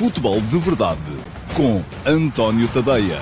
Futebol de Verdade com António Tadeia.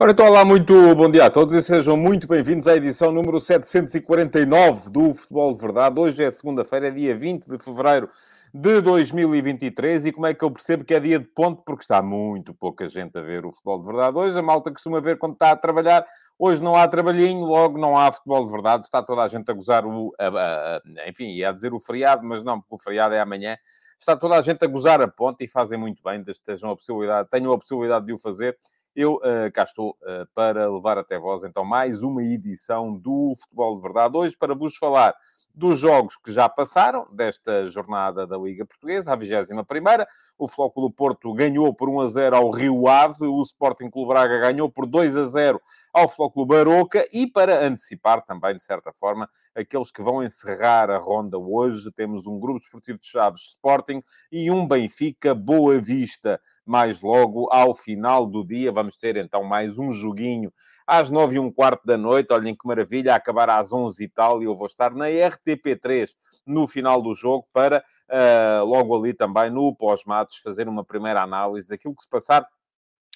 Ora, então, olá, muito bom dia a todos e sejam muito bem-vindos à edição número 749 do Futebol de Verdade. Hoje é segunda-feira, dia 20 de fevereiro de 2023 e como é que eu percebo que é dia de ponto? Porque está muito pouca gente a ver o Futebol de Verdade hoje. A malta costuma ver quando está a trabalhar. Hoje não há trabalhinho, logo não há Futebol de Verdade. Está toda a gente a gozar o... A, a, a, enfim, ia dizer o feriado, mas não, porque o feriado é amanhã. Está toda a gente a gozar a ponta e fazem muito bem, tenham a possibilidade, tenham a possibilidade de o fazer eu uh, cá estou uh, para levar até vós então mais uma edição do Futebol de Verdade. Hoje para vos falar dos jogos que já passaram desta jornada da Liga Portuguesa, a 21 primeira. O Flóculo Porto ganhou por 1 a 0 ao Rio Ave, o Sporting Clube Braga ganhou por 2 a 0 ao Flóculo Baroca e para antecipar também, de certa forma, aqueles que vão encerrar a ronda hoje, temos um grupo desportivo de Chaves Sporting e um Benfica Boa Vista. Mais logo, ao final do dia, vamos ter então mais um joguinho às nove e um quarto da noite. Olhem que maravilha, acabar às onze e tal, e eu vou estar na RTP3 no final do jogo para, uh, logo ali também, no pós-matos, fazer uma primeira análise daquilo que se passar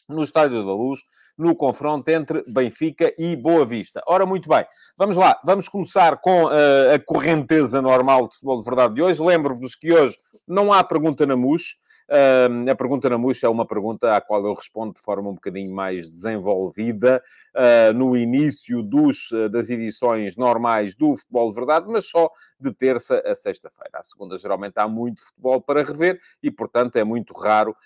no Estádio da Luz, no confronto entre Benfica e Boa Vista. Ora, muito bem, vamos lá, vamos começar com uh, a correnteza normal de futebol de verdade de hoje. Lembro-vos que hoje não há pergunta na MUS. Uh, a pergunta na Muxa é uma pergunta à qual eu respondo de forma um bocadinho mais desenvolvida uh, no início dos, uh, das edições normais do Futebol de Verdade, mas só de terça a sexta-feira. À segunda, geralmente, há muito futebol para rever e, portanto, é muito raro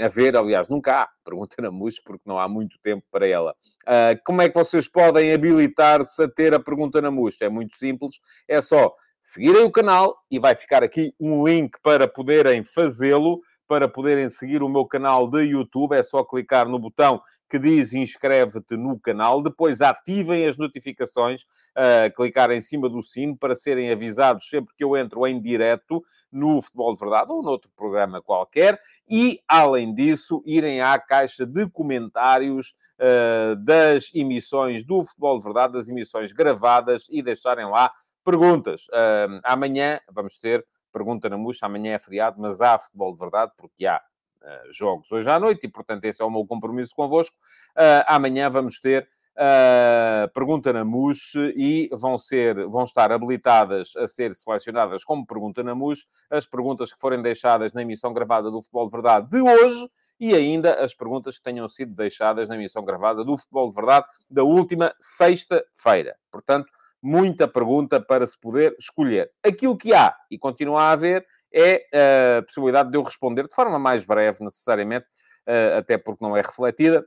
haver. Aliás, nunca há pergunta na Muxa, porque não há muito tempo para ela. Ah, como é que vocês podem habilitar-se a ter a pergunta na Muxa? É muito simples, é só seguirem o canal e vai ficar aqui um link para poderem fazê-lo, para poderem seguir o meu canal de YouTube. É só clicar no botão que diz inscreve-te no canal, depois ativem as notificações, uh, clicar em cima do sino para serem avisados sempre que eu entro em direto no Futebol de Verdade ou noutro programa qualquer, e, além disso, irem à caixa de comentários uh, das emissões do Futebol de Verdade, das emissões gravadas, e deixarem lá Perguntas. Uh, amanhã vamos ter pergunta na Muxa. Amanhã é feriado, mas há futebol de verdade, porque há uh, jogos hoje à noite e, portanto, esse é o meu compromisso convosco. Uh, amanhã vamos ter Uh, pergunta na MUS e vão, ser, vão estar habilitadas a ser selecionadas como pergunta na MUS as perguntas que forem deixadas na emissão gravada do Futebol de Verdade de hoje e ainda as perguntas que tenham sido deixadas na emissão gravada do Futebol de Verdade da última sexta-feira. Portanto, muita pergunta para se poder escolher. Aquilo que há e continua a haver é a possibilidade de eu responder de forma mais breve, necessariamente, eh, até porque não é refletida,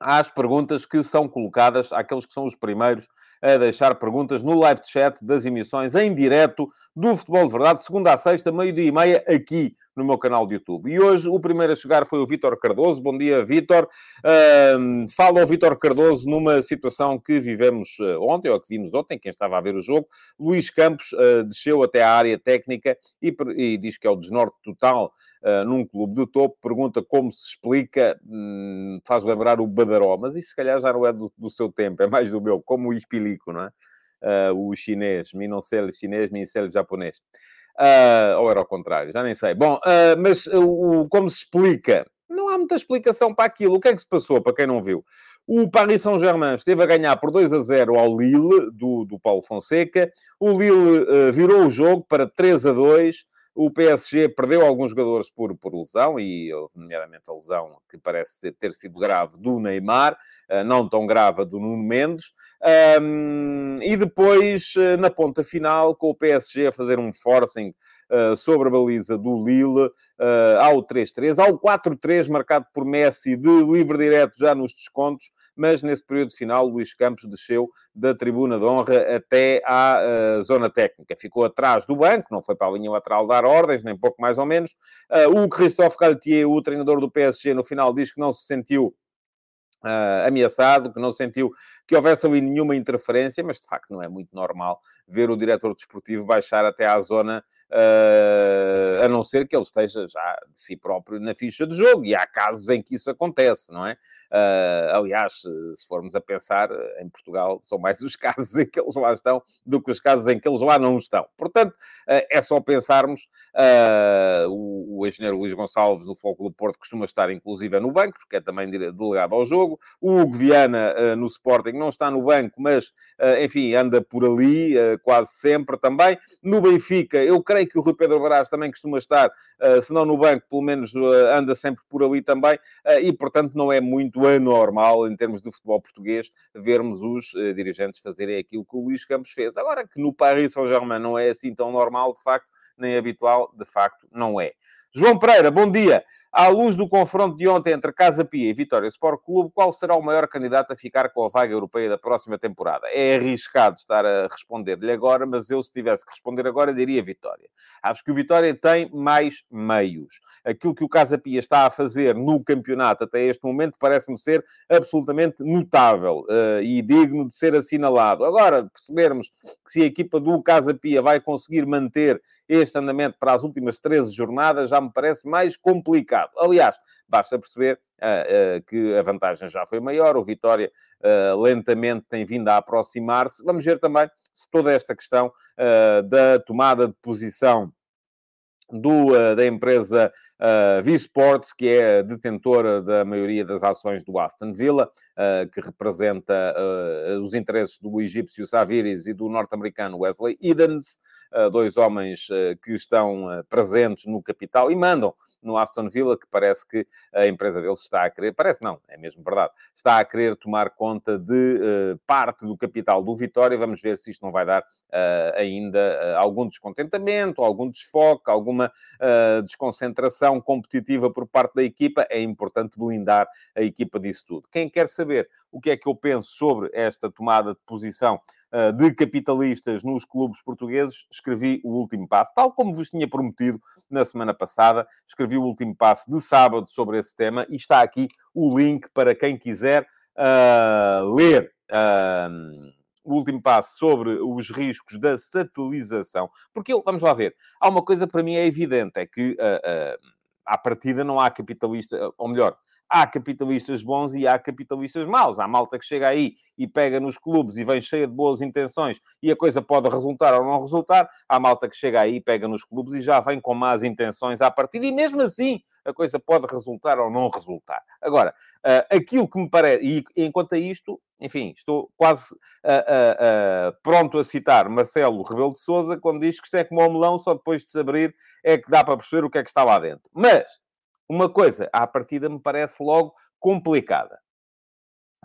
às perguntas que são colocadas, àqueles que são os primeiros a deixar perguntas no live chat das emissões em direto do Futebol de Verdade, segunda a sexta, meio-dia e meia, aqui no meu canal de YouTube. E hoje o primeiro a chegar foi o Vítor Cardoso. Bom dia, Vítor. Uh, fala ao Vítor Cardoso numa situação que vivemos uh, ontem, ou que vimos ontem, quem estava a ver o jogo. Luís Campos uh, desceu até à área técnica e, e diz que é o desnorte total uh, num clube de topo, pergunta como se explica, um, faz lembrar o Badaró, mas isso se calhar já não é do, do seu tempo, é mais do meu, como o Ispilico, não é? Uh, o chinês, mi não sei chinês, mi sei japonês. Uh, ou era ao contrário, já nem sei. Bom, uh, mas como se explica? Não há muita explicação para aquilo. O que é que se passou, para quem não viu? O Paris Saint-Germain esteve a ganhar por 2 a 0 ao Lille, do, do Paulo Fonseca. O Lille virou o jogo para 3 a 2. O PSG perdeu alguns jogadores por, por lesão, e nomeadamente a lesão que parece ter sido grave do Neymar, eh, não tão grave do Nuno Mendes. Um, e depois, eh, na ponta final, com o PSG a fazer um forcing uh, sobre a baliza do Lille, uh, ao 3-3, ao 4-3, marcado por Messi de livre direto já nos descontos, mas nesse período final, Luís Campos desceu da tribuna de honra até à uh, zona técnica. Ficou atrás do banco, não foi para a linha lateral dar ordens, nem pouco mais ou menos. Uh, o Christophe Galtier, o treinador do PSG, no final diz que não se sentiu Uh, ameaçado, que não sentiu que houvesse ali nenhuma interferência, mas de facto não é muito normal ver o diretor desportivo baixar até à zona uh, a não ser que ele esteja já de si próprio na ficha de jogo, e há casos em que isso acontece, não é? Uh, aliás, se formos a pensar, em Portugal são mais os casos em que eles lá estão do que os casos em que eles lá não estão. Portanto, uh, é só pensarmos, o, o engenheiro Luís Gonçalves do Foco do Porto costuma estar inclusive no banco, porque é também delegado ao jogo, o Hugo Viana no Sporting não está no banco, mas, enfim, anda por ali quase sempre também. No Benfica, eu creio que o Rui Pedro Brás também costuma estar, se não no banco, pelo menos anda sempre por ali também, e portanto não é muito anormal em termos de futebol português vermos os dirigentes fazerem aquilo que o Luís Campos fez. Agora que no Paris Saint-Germain não é assim tão normal, de facto, nem habitual, de facto, não é. João Pereira, bom dia. À luz do confronto de ontem entre Casa Pia e Vitória Sport Clube, qual será o maior candidato a ficar com a vaga europeia da próxima temporada? É arriscado estar a responder-lhe agora, mas eu, se tivesse que responder agora, diria Vitória. Acho que o Vitória tem mais meios. Aquilo que o Casa Pia está a fazer no campeonato até este momento parece-me ser absolutamente notável uh, e digno de ser assinalado. Agora, percebermos que se a equipa do Casa Pia vai conseguir manter este andamento para as últimas 13 jornadas, já me parece mais complicado. Aliás, basta perceber uh, uh, que a vantagem já foi maior, o Vitória uh, lentamente tem vindo a aproximar-se. Vamos ver também se toda esta questão da tomada de posição do, da empresa uh, V-Sports, que é detentora da maioria das ações do Aston Villa, uh, que representa uh, os interesses do egípcio Saviris e do norte-americano Wesley Edens, dois homens que estão presentes no capital e mandam no Aston Villa, que parece que a empresa deles está a querer, parece não, é mesmo verdade, está a querer tomar conta de parte do capital do Vitória. Vamos ver se isto não vai dar ainda algum descontentamento, algum desfoque, alguma desconcentração competitiva por parte da equipa. É importante blindar a equipa disso tudo. Quem quer saber o que é que eu penso sobre esta tomada de posição uh, de capitalistas nos clubes portugueses, escrevi o último passo, tal como vos tinha prometido na semana passada, escrevi o último passo de sábado sobre esse tema e está aqui o link para quem quiser uh, ler. Uh, o último passo sobre os riscos da satelização. Porque, vamos lá ver, há uma coisa para mim é evidente, é que uh, à partida não há capitalista, ou melhor, há capitalistas bons e há capitalistas maus. Há malta que chega aí e pega nos clubes e vem cheia de boas intenções e a coisa pode resultar ou não resultar. Há malta que chega aí e pega nos clubes e já vem com más intenções à partida e mesmo assim a coisa pode resultar ou não resultar. Agora, uh, aquilo que me parece, e enquanto a isto, enfim, estou quase uh, uh, pronto a citar Marcelo Rebelo de Souza quando diz que isto é como o melão, só depois de se abrir é que dá para perceber o que é que está lá dentro. Mas uma coisa, à partida, me parece logo complicada,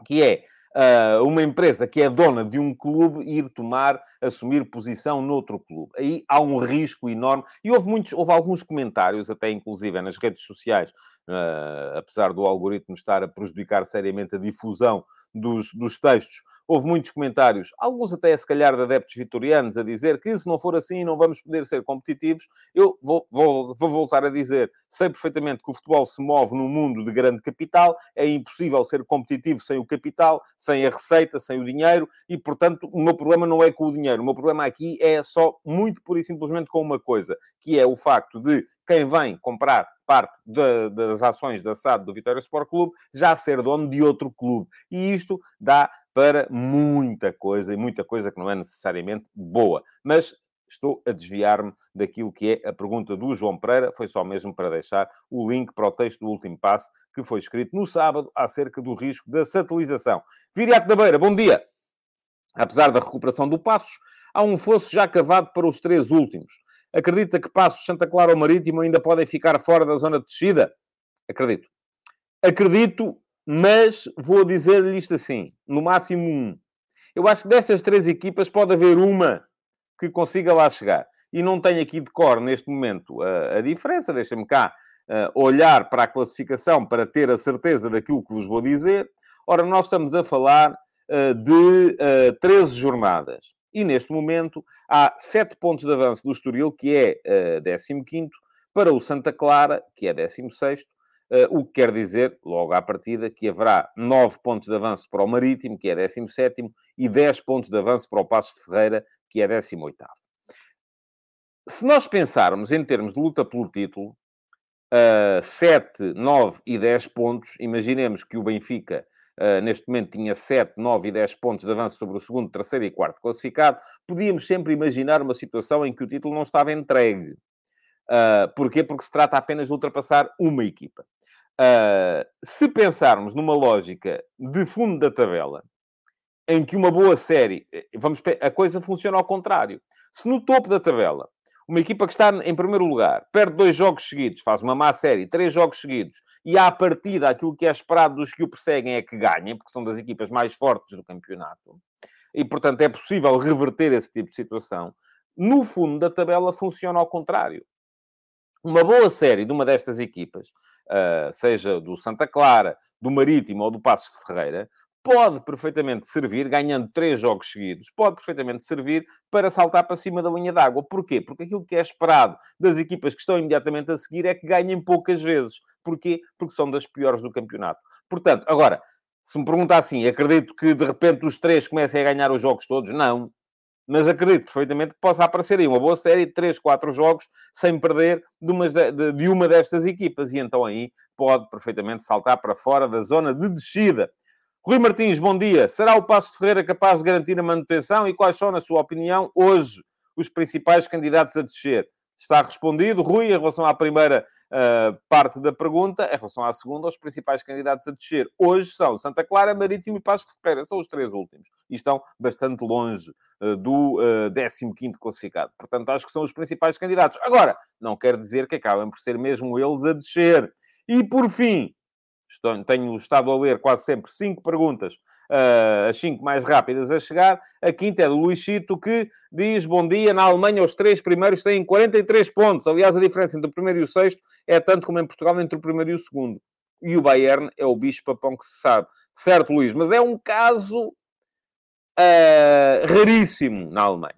que é uh, uma empresa que é dona de um clube ir tomar, assumir posição noutro clube. Aí há um risco enorme. E houve, muitos, houve alguns comentários, até inclusive nas redes sociais, uh, apesar do algoritmo estar a prejudicar seriamente a difusão dos, dos textos, Houve muitos comentários, alguns até se calhar de adeptos vitorianos, a dizer que se não for assim não vamos poder ser competitivos. Eu vou, vou, vou voltar a dizer, sei perfeitamente que o futebol se move num mundo de grande capital, é impossível ser competitivo sem o capital, sem a receita, sem o dinheiro, e portanto o meu problema não é com o dinheiro, o meu problema aqui é só muito pura e simplesmente com uma coisa, que é o facto de quem vem comprar parte de, das ações da SAD do Vitória Sport Clube já ser dono de outro clube. E isto dá para muita coisa, e muita coisa que não é necessariamente boa. Mas estou a desviar-me daquilo que é a pergunta do João Pereira, foi só mesmo para deixar o link para o texto do último passo que foi escrito no sábado acerca do risco da satelização. Viriato da Beira, bom dia! Apesar da recuperação do Passos, há um fosso já cavado para os três últimos. Acredita que Passos, Santa Clara ou Marítimo ainda podem ficar fora da zona de descida? Acredito. Acredito mas vou dizer-lhe isto assim: no máximo um. Eu acho que destas três equipas pode haver uma que consiga lá chegar. E não tenho aqui de cor neste momento a, a diferença, deixa-me cá uh, olhar para a classificação para ter a certeza daquilo que vos vou dizer. Ora, nós estamos a falar uh, de uh, 13 jornadas. E neste momento há 7 pontos de avanço do Estoril, que é uh, 15, para o Santa Clara, que é 16, Uh, o que quer dizer, logo à partida, que haverá 9 pontos de avanço para o Marítimo, que é 17, e 10 pontos de avanço para o Passos de Ferreira, que é 18. se nós pensarmos em termos de luta pelo título, uh, 7, 9 e 10 pontos, imaginemos que o Benfica Uh, neste momento tinha 7, 9 e 10 pontos de avanço sobre o segundo, terceiro e quarto classificado, podíamos sempre imaginar uma situação em que o título não estava entregue. Uh, porquê? Porque se trata apenas de ultrapassar uma equipa. Uh, se pensarmos numa lógica de fundo da tabela, em que uma boa série, eh, vamos, a coisa funciona ao contrário. Se no topo da tabela uma equipa que está em primeiro lugar, perde dois jogos seguidos, faz uma má série, três jogos seguidos, e à partida aquilo que é esperado dos que o perseguem é que ganhem, porque são das equipas mais fortes do campeonato, e portanto é possível reverter esse tipo de situação. No fundo da tabela funciona ao contrário. Uma boa série de uma destas equipas, seja do Santa Clara, do Marítimo ou do Passos de Ferreira, pode perfeitamente servir, ganhando três jogos seguidos, pode perfeitamente servir para saltar para cima da linha d'água. Porquê? Porque aquilo que é esperado das equipas que estão imediatamente a seguir é que ganhem poucas vezes. Porquê? Porque são das piores do campeonato. Portanto, agora, se me pergunta assim, acredito que de repente os três comecem a ganhar os jogos todos? Não. Mas acredito perfeitamente que possa aparecer aí uma boa série de 3, 4 jogos sem perder de uma, de, de uma destas equipas. E então aí pode perfeitamente saltar para fora da zona de descida. Rui Martins, bom dia. Será o Passo de Ferreira capaz de garantir a manutenção e quais são, na sua opinião, hoje os principais candidatos a descer? Está respondido. Rui, em relação à primeira uh, parte da pergunta, em relação à segunda, os principais candidatos a descer hoje são Santa Clara, Marítimo e Passo de Ferreira. São os três últimos. E estão bastante longe uh, do uh, 15º classificado. Portanto, acho que são os principais candidatos. Agora, não quer dizer que acabem por ser mesmo eles a descer. E, por fim, Estou, tenho estado a ler quase sempre cinco perguntas, uh, as cinco mais rápidas a chegar. A quinta é do Luís Chito, que diz: Bom dia, na Alemanha os três primeiros têm 43 pontos. Aliás, a diferença entre o primeiro e o sexto é tanto como em Portugal entre o primeiro e o segundo. E o Bayern é o bicho-papão que se sabe. Certo, Luís, mas é um caso uh, raríssimo na Alemanha.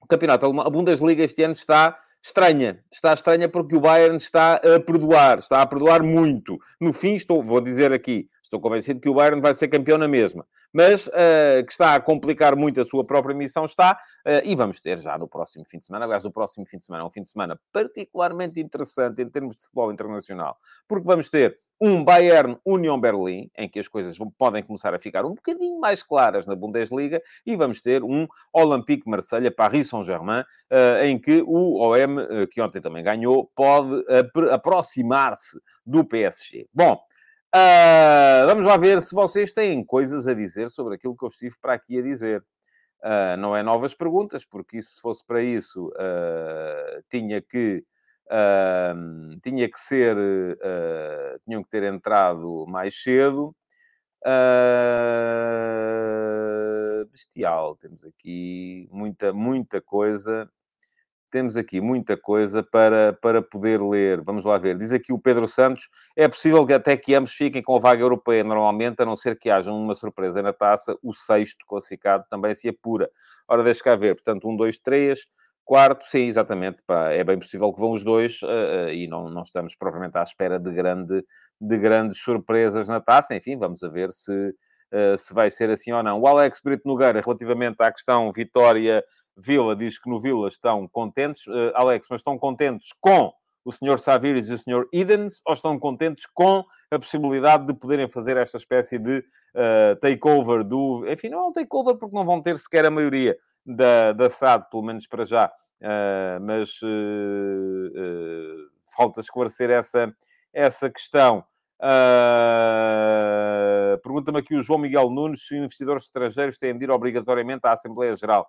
O campeonato alemão, a Bundesliga este ano está estranha. Está estranha porque o Bayern está a perdoar, está a perdoar muito. No fim, estou, vou dizer aqui, estou convencido que o Bayern vai ser campeão na mesma. Mas uh, que está a complicar muito a sua própria missão, está. Uh, e vamos ter já no próximo fim de semana. Aliás, o próximo fim de semana é um fim de semana particularmente interessante em termos de futebol internacional, porque vamos ter um Bayern Union Berlim, em que as coisas podem começar a ficar um bocadinho mais claras na Bundesliga, e vamos ter um Olympique Marselha Paris Saint-Germain, eh, em que o OM, que ontem também ganhou, pode aproximar-se do PSG. Bom, Uh, vamos lá ver se vocês têm coisas a dizer sobre aquilo que eu estive para aqui a dizer. Uh, não é novas perguntas, porque isso, se fosse para isso, uh, tinha que tinha que ser, tinham que ter entrado mais cedo. Bestial, temos aqui muita, muita coisa. Temos aqui muita coisa para, para poder ler. Vamos lá ver. Diz aqui o Pedro Santos: é possível que até que ambos fiquem com a vaga europeia normalmente, a não ser que haja uma surpresa na taça, o sexto classificado também se apura. Ora, deixa cá ver. Portanto, um, dois, três. Quarto, sim, exatamente. Pá, é bem possível que vão os dois uh, uh, e não, não estamos propriamente à espera de, grande, de grandes surpresas na taça. Enfim, vamos a ver se, uh, se vai ser assim ou não. O Alex Brito Nogueira, relativamente à questão Vitória Vila, diz que no Vila estão contentes. Alex, mas estão contentes com o Sr. Saviris e o Sr. Idens ou estão contentes com a possibilidade de poderem fazer esta espécie de takeover do... Enfim, não é um takeover porque não vão ter sequer a maioria da, da SAD, pelo menos para já, uh, mas uh, uh, falta esclarecer essa, essa questão. Pergunta-me aqui o João Miguel Nunes se investidores estrangeiros têm de ir obrigatoriamente à Assembleia Geral.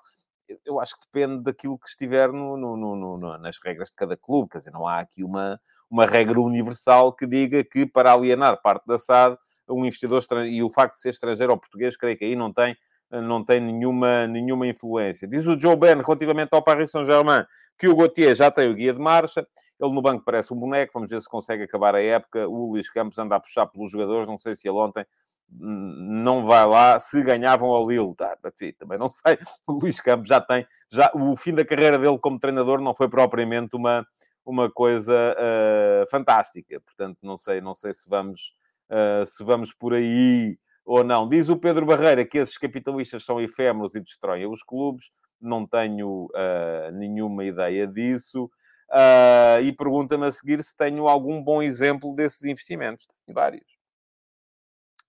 Eu acho que depende daquilo que estiver no, no, no, nas regras de cada clube. Quer dizer, não há aqui uma, uma regra universal que diga que para alienar parte da SAD, um investidor e o facto de ser estrangeiro ou português, creio que aí não tem não tem nenhuma, nenhuma influência. Diz o Joe Ben, relativamente ao Paris Saint-Germain, que o Gauthier já tem o guia de marcha, ele no banco parece um boneco, vamos ver se consegue acabar a época. O Luís Campos anda a puxar pelos jogadores, não sei se ele ontem não vai lá se ganhavam ao Lille. Tá, também não sei. O Luís Campos já tem, já, o fim da carreira dele como treinador não foi propriamente uma, uma coisa uh, fantástica. Portanto, não sei, não sei se vamos, uh, se vamos por aí ou não. Diz o Pedro Barreira que esses capitalistas são efêmeros e destroem os clubes. não tenho uh, nenhuma ideia disso. Uh, e pergunta-me a seguir se tenho algum bom exemplo desses investimentos. Tenho vários.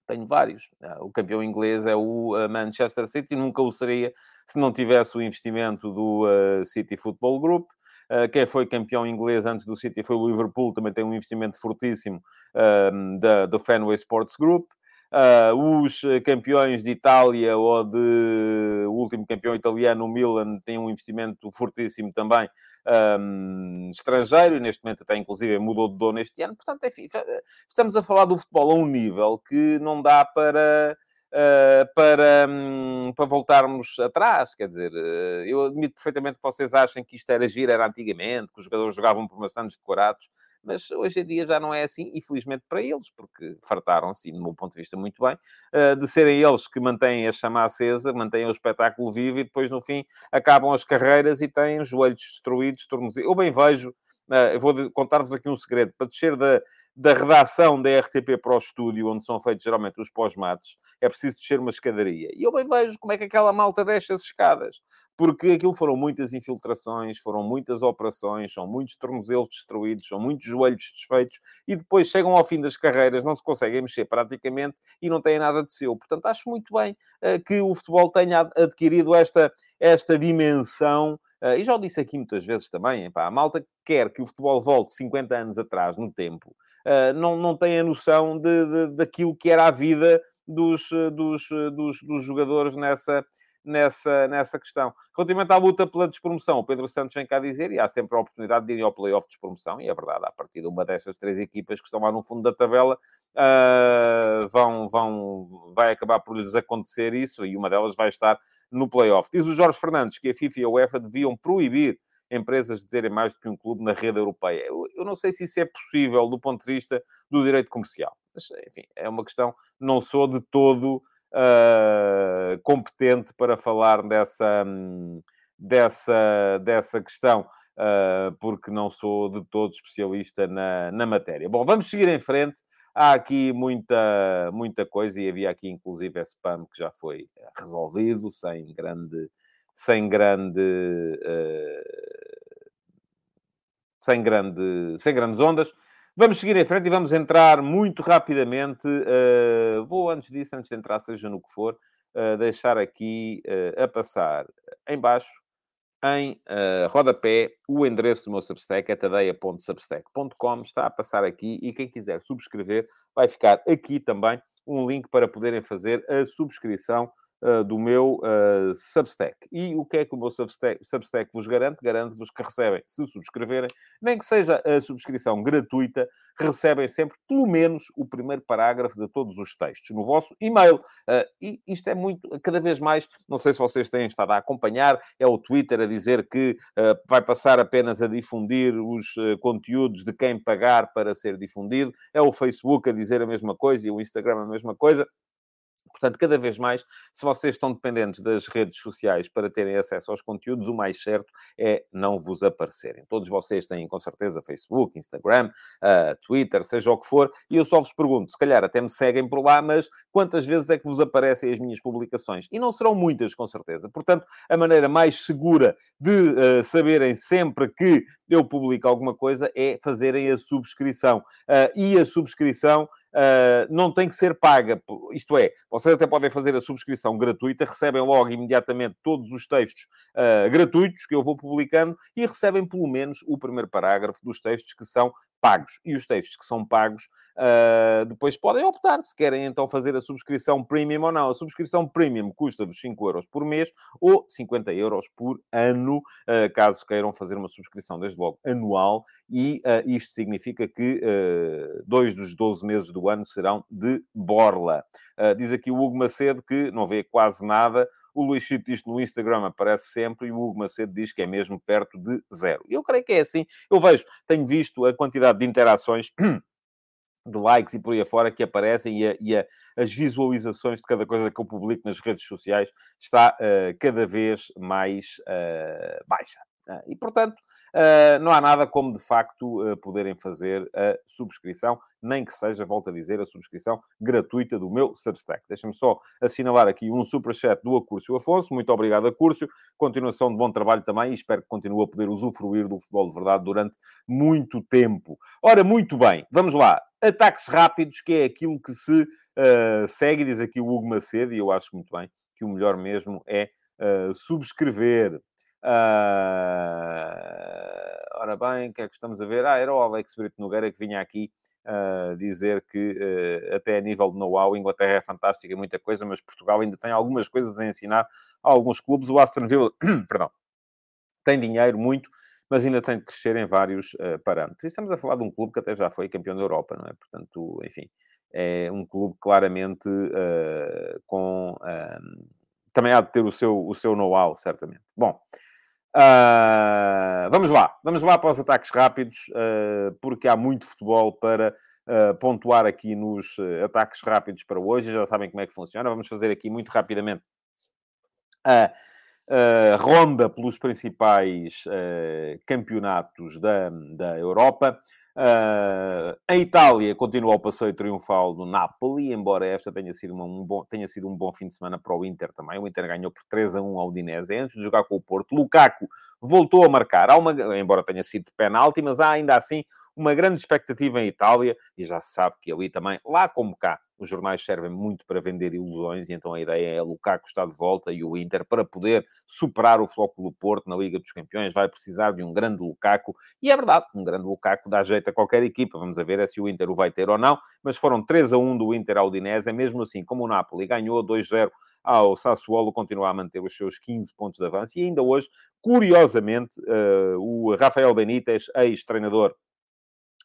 Tenho vários. Uh, o campeão inglês é o Manchester City, nunca o seria se não tivesse o investimento do City Football Group. Uh, quem foi campeão inglês antes do City foi o Liverpool, também tem um investimento fortíssimo uh, da, do Fenway Sports Group. Os campeões de Itália ou de último campeão italiano, o Milan, tem um investimento fortíssimo também um, estrangeiro e neste momento até inclusive mudou de dono este ano. Portanto, enfim, estamos a falar do futebol a um nível que não dá para Uh, para, um, para voltarmos atrás. Quer dizer, uh, eu admito perfeitamente que vocês achem que isto era giro, era antigamente, que os jogadores jogavam por maçãs decorados, mas hoje em dia já não é assim, e felizmente para eles, porque fartaram-se, do meu ponto de vista, muito bem, uh, de serem eles que mantêm a chama acesa, mantêm o espetáculo vivo e depois, no fim, acabam as carreiras e têm joelhos destruídos, tornozelos. Eu bem vejo, eu vou contar-vos aqui um segredo, para descer da da redação da RTP para o estúdio, onde são feitos geralmente os pós-matos, é preciso descer uma escadaria. E eu bem vejo como é que aquela malta desce as escadas. Porque aquilo foram muitas infiltrações, foram muitas operações, são muitos tornozelos destruídos, são muitos joelhos desfeitos, e depois chegam ao fim das carreiras, não se conseguem mexer praticamente e não têm nada de seu. Portanto, acho muito bem uh, que o futebol tenha adquirido esta, esta dimensão e já o disse aqui muitas vezes também, a malta quer que o futebol volte 50 anos atrás no tempo, uh, não, não tem a noção de, de, daquilo que era a vida dos, dos, dos, dos jogadores nessa, nessa, nessa questão. Relativamente à luta pela despromoção, o Pedro Santos vem cá dizer, e há sempre a oportunidade de ir ao playoff de despromoção, e é verdade, a partir de uma destas três equipas que estão lá no fundo da tabela, uh, vão, vão, vai acabar por lhes acontecer isso, e uma delas vai estar no playoff. Diz o Jorge Fernandes que a FIFA e a UEFA deviam proibir empresas de terem mais do que um clube na rede europeia. Eu, eu, não sei se isso é possível do ponto de vista do direito comercial. Mas, enfim, é uma questão, não sou de todo uh, competente para falar dessa, dessa, dessa questão, uh, porque não sou de todo especialista na, na matéria. Bom, vamos seguir em frente. Há aqui muita, muita coisa e havia aqui inclusive esse spam que já foi resolvido sem grande, sem grande, uh, sem grande, sem grandes ondas. Vamos seguir em frente e vamos entrar muito rapidamente. Uh, vou, antes disso, antes de entrar, seja no que for, uh, deixar aqui uh, a passar em baixo, em rodapé, o endereço do meu Substack, é tadeia.substack.com. Está a passar aqui e quem quiser subscrever, vai ficar aqui também um link para poderem fazer a subscrição uh, do meu uh, Substack. E o que é que o meu Substack, Substack vos garante? Garante-vos que recebem, se subscreverem, nem que seja a subscrição gratuita, recebem sempre pelo menos o primeiro parágrafo de todos os textos no vosso e-mail. Uh, e isto é muito, cada vez mais, não sei se vocês têm estado a acompanhar, é o Twitter a dizer que vai passar apenas a difundir os conteúdos de quem pagar para ser difundido, é o Facebook a dizer a mesma coisa e o Instagram a mesma coisa. Portanto, cada vez mais, se vocês estão dependentes das redes sociais para terem acesso aos conteúdos, o mais certo é não vos aparecerem. Todos vocês têm, com certeza, Facebook, Instagram, uh, Twitter, seja o que for, e eu só vos pergunto, se calhar até me seguem por lá, mas quantas vezes é que vos aparecem as minhas publicações? E não serão muitas, com certeza. Portanto, a maneira mais segura de uh, saberem sempre que eu publico alguma coisa é fazerem a subscrição. Uh, e a subscrição uh, não tem que ser paga. Isto é, vocês até podem fazer a subscrição gratuita, recebem logo imediatamente todos os textos uh, gratuitos que eu vou publicando e recebem pelo menos o primeiro parágrafo dos textos que são pagos. E os textos que são pagos, uh, depois podem optar se querem então fazer a subscrição premium ou não. A subscrição premium custa-vos 5 euros por mês ou 50 euros por ano, uh, caso queiram fazer uma subscrição, desde logo, anual. E uh, isto significa que dois dos 12 meses do ano serão de borla. diz aqui o Hugo Macedo que não vê quase nada o Luís Chito diz no Instagram aparece sempre e o Hugo Macedo diz que é mesmo perto de zero. Eu creio que é assim. Eu vejo, tenho visto a quantidade de interações de likes e por aí afora que aparecem e, a, e a, as visualizações de cada coisa que eu publico nas redes sociais está uh, cada vez mais uh, baixa. Uh, e, portanto, não há nada como, de facto, uh, poderem fazer a subscrição, nem que seja, volto a dizer, a subscrição gratuita do meu Substack. Deixa-me só assinalar aqui um superchat do Acúrcio Afonso. Muito obrigado, Acúrcio. Continuação de bom trabalho também e espero que continue a poder usufruir do futebol de verdade durante muito tempo. Ora, muito bem, vamos lá. Ataques rápidos, que é aquilo que se uh, segue, diz aqui o Hugo Macedo, e eu acho muito bem que o melhor mesmo é subscrever Uh, ora bem, o que é que estamos a ver? Ah, era o Alex Brito Nogueira que vinha aqui uh, dizer que, uh, até a nível de know-how, Inglaterra é fantástica e muita coisa, mas Portugal ainda tem algumas coisas a ensinar a alguns clubes. O Aston Villa, perdão, tem dinheiro, muito, mas ainda tem de crescer em vários uh, parâmetros. Estamos a falar de um clube que até já foi campeão da Europa, não é? Portanto, enfim, é um clube claramente com. Também há de ter o seu, o seu know-how, certamente. Bom, Uh, vamos lá, vamos lá para os ataques rápidos, uh, porque há muito futebol para uh, pontuar aqui nos ataques rápidos para hoje. Já sabem como é que funciona. Vamos fazer aqui muito rapidamente ronda pelos principais campeonatos da, da Europa. Uh, em Itália continua o passeio triunfal do Napoli, embora esta tenha sido, uma, um bom, tenha sido um bom fim de semana para o Inter também. O Inter ganhou por 3 a 1 ao Udinese antes de jogar com o Porto. Lukaku voltou a marcar, uma, embora tenha sido de penalti, mas há ainda assim uma grande expectativa em Itália, e já se sabe que ali também, lá como cá, os jornais servem muito para vender ilusões, e então a ideia é Lukaku está de volta e o Inter, para poder superar o Flóculo Porto na Liga dos Campeões, vai precisar de um grande Lukaku, e é verdade, um grande Lukaku dá jeito a qualquer equipa, vamos ver é se o Inter o vai ter ou não, mas foram 3 a 1 do Inter ao Udinese, mesmo assim, como o Napoli ganhou 2-0 ao Sassuolo continua a manter os seus 15 pontos de avanço. E ainda hoje, curiosamente, uh, o Rafael Benítez, ex-treinador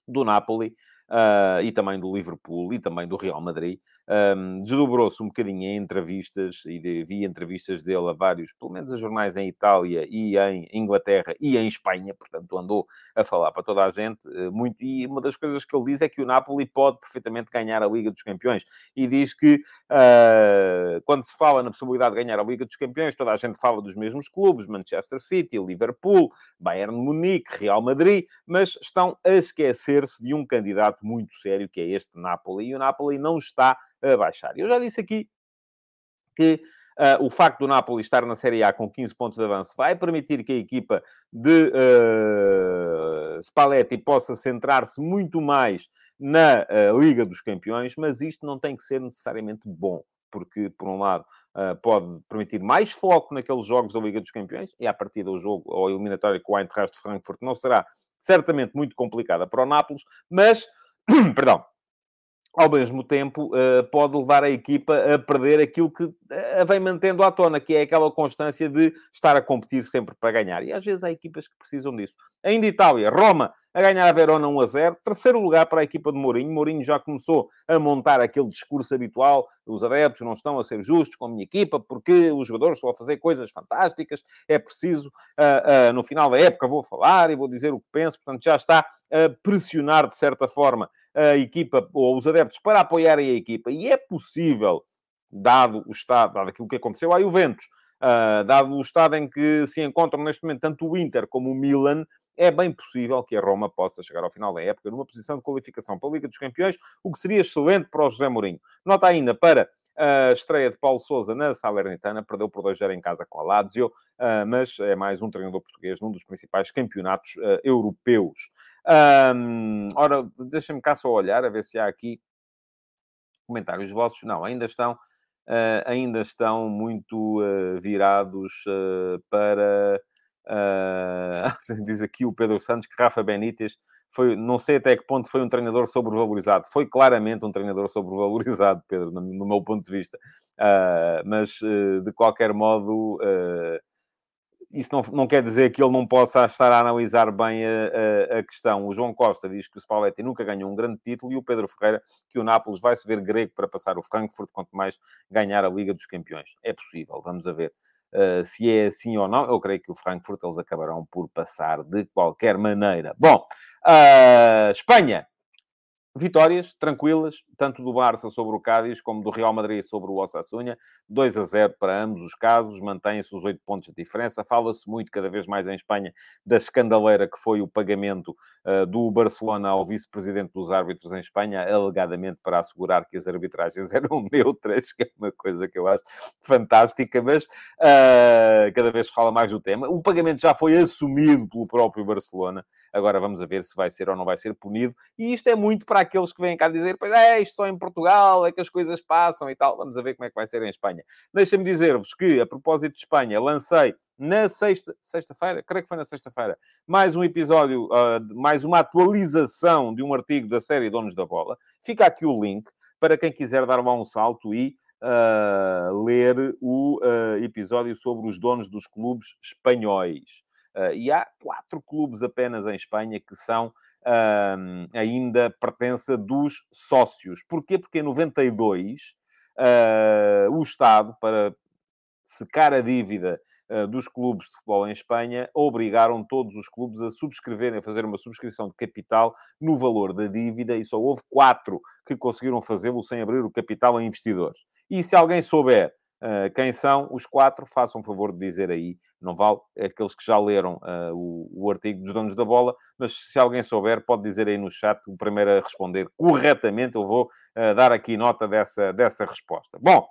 do Napoli uh, e também do Liverpool e também do Real Madrid, um, desdobrou-se um bocadinho em entrevistas, e vi entrevistas dele a vários, pelo menos a jornais em Itália e em Inglaterra e em Espanha, portanto andou a falar para toda a gente eh, muito, e uma das coisas que ele diz é que o Napoli pode perfeitamente ganhar a Liga dos Campeões, e diz que uh, quando se fala na possibilidade de ganhar a Liga dos Campeões, toda a gente fala dos mesmos clubes, Manchester City, Liverpool, Bayern Munique, Real Madrid, mas estão a esquecer-se de um candidato muito sério, que é este Napoli, e o Napoli não está a baixar. Eu já disse aqui que uh, o facto do Napoli estar na Série A com 15 pontos de avanço vai permitir que a equipa de uh, Spalletti possa centrar-se muito mais na uh, Liga dos Campeões, mas isto não tem que ser necessariamente bom, porque, por um lado, Uh, pode permitir mais foco naqueles jogos da Liga dos Campeões, e a partir do jogo ou eliminatório com o Eintracht de Frankfurt não será certamente muito complicada para o Nápoles, mas, perdão, ao mesmo tempo, uh, pode levar a equipa a perder aquilo que uh, a vem mantendo à tona, que é aquela constância de estar a competir sempre para ganhar. E às vezes há equipas que precisam disso. Ainda Itália, Roma a ganhar a Verona 1 a 0. Terceiro lugar para a equipa de Mourinho. Mourinho já começou a montar aquele discurso habitual. Os adeptos não estão a ser justos com a minha equipa porque os jogadores estão a fazer coisas fantásticas. É preciso, uh, no final da época, vou falar e vou dizer o que penso. Portanto, já está a pressionar, de certa forma, a equipa ou os adeptos para apoiarem a equipa. E é possível, dado o estado, dado aquilo que aconteceu à Juventus, uh, dado o estado em que se encontram neste momento tanto o Inter como o Milan, é bem possível que a Roma possa chegar ao final da época numa posição de qualificação para a Liga dos Campeões, o que seria excelente para o José Mourinho. Nota ainda para a estreia de Paulo Sousa na Salernitana, perdeu por 2-0 em casa com a Lazio, ah, mas é mais um treinador português num dos principais campeonatos ah, europeus. Um, ora, deixa-me cá só olhar, a ver se há aqui comentários vossos. Não, ainda estão, uh, ainda estão muito virados uh, diz aqui o Pedro Santos que Rafa Benítez foi, não sei até que ponto foi um treinador sobrevalorizado. Foi claramente um treinador sobrevalorizado, Pedro, no, no meu ponto de vista. mas, de qualquer modo, isso não, não quer dizer que ele não possa estar a analisar bem a, a, a, questão. O João Costa diz que o Spalletti nunca ganhou um grande título e o Pedro Ferreira que o Nápoles vai se ver grego para passar o Frankfurt, quanto mais ganhar a Liga dos Campeões. É possível, vamos a ver. Uh, se é assim ou não, eu creio que o Frankfurt eles acabarão por passar de qualquer maneira. Bom, uh, Espanha. Vitórias tranquilas, tanto do Barça sobre o Cádiz, como do Real Madrid sobre o Osasuna. 2 a 0 para ambos os casos, mantém-se os 8 pontos de diferença. Fala-se muito, cada vez mais em Espanha, da escandaleira que foi o pagamento uh, do Barcelona ao vice-presidente dos árbitros em Espanha, alegadamente para assegurar que as arbitragens eram neutras, que é uma coisa que eu acho fantástica, mas uh, cada vez se fala mais do tema. O pagamento já foi assumido pelo próprio Barcelona. Agora vamos a ver se vai ser ou não vai ser punido. E isto é muito para aqueles que vêm cá dizer, pois é, isto só em Portugal, é que as coisas passam e tal. Vamos a ver como é que vai ser em Espanha. Deixem-me dizer-vos que, a propósito de Espanha, lancei na sexta, sexta-feira, creio que foi na sexta-feira, mais um episódio, uh, mais uma atualização de um artigo da série Donos da Bola. Fica aqui o link para quem quiser dar um salto e uh, ler o uh, episódio sobre os donos dos clubes espanhóis. Uh, e há quatro clubes apenas em Espanha que são uh, ainda pertença dos sócios. Porquê? Porque em 92 uh, o Estado, para secar a dívida dos clubes de futebol em Espanha, obrigaram todos os clubes a subscreverem, a fazer uma subscrição de capital no valor da dívida e só houve quatro que conseguiram fazê-lo sem abrir o capital a investidores. E se alguém souber Uh, quem são os quatro? Façam favor de dizer aí. Não vale aqueles que já leram uh, o, o, artigo dos donos da bola, mas se alguém souber, pode dizer aí no chat o primeiro a responder corretamente. Eu vou uh, dar aqui nota dessa, dessa resposta. Bom,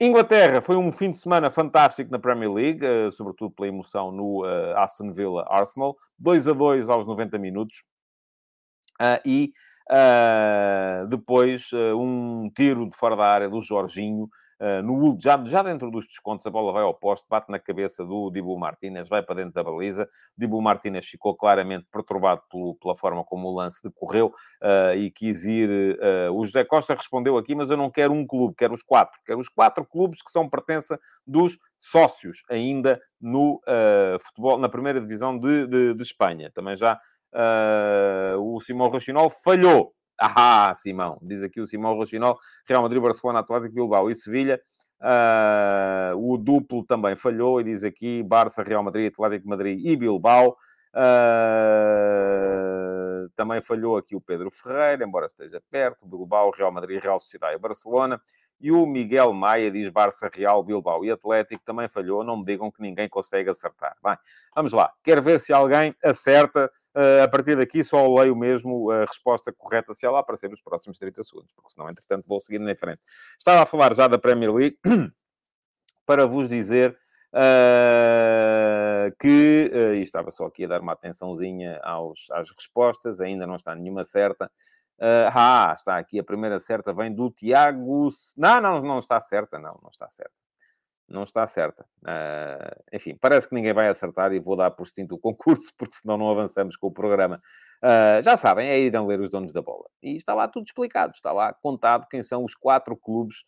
Inglaterra foi um fim de semana fantástico na Premier League, sobretudo pela emoção no Aston Villa Arsenal. 2 a 2 aos 90 minutos. e depois um tiro de fora da área do Jorginho no, já, já dentro dos descontos, a bola vai ao posto, bate na cabeça do Dibu Martínez, vai para dentro da baliza. Dibu Martínez ficou claramente perturbado pelo, pela forma como o lance decorreu uh, e quis ir. Uh, o José Costa respondeu aqui, mas eu não quero um clube, quero os quatro. Quero os quatro clubes que são pertença dos sócios ainda no futebol, na primeira divisão de, de, de Espanha. Também já o Simão Rochinol falhou ah, Simão, diz aqui o Simão Rochinol, Real Madrid, Barcelona, Atlético, Bilbao e Sevilha. Uh, o duplo também falhou e diz aqui Barça, Real Madrid, Atlético Madrid e Bilbao. Uh, também falhou aqui o Pedro Ferreira, embora esteja perto. Bilbao, Real Madrid, Real Sociedade e Barcelona. E o Miguel Maia diz Barça, Real, Bilbao e Atlético. Também falhou. Não me digam que ninguém consegue acertar. Bem, vamos lá. Quero ver se alguém acerta Uh, a partir daqui só leio mesmo a resposta correta se ela aparecer nos próximos 30 segundos, porque senão, entretanto, vou seguir em frente. Estava a falar já da Premier League para vos dizer uh, que, uh, e estava só aqui a dar uma atençãozinha aos, às respostas, ainda não está nenhuma certa. Uh, ah, está aqui, a primeira certa vem do Tiago... Não, não, não está certa, não, não está certa não está certa. Uh, enfim, parece que ninguém vai acertar e vou dar por extinto o concurso, porque senão não avançamos com o programa. Uh, já sabem, é irem ler os donos da bola. E está lá tudo explicado, está lá contado quem são os quatro clubes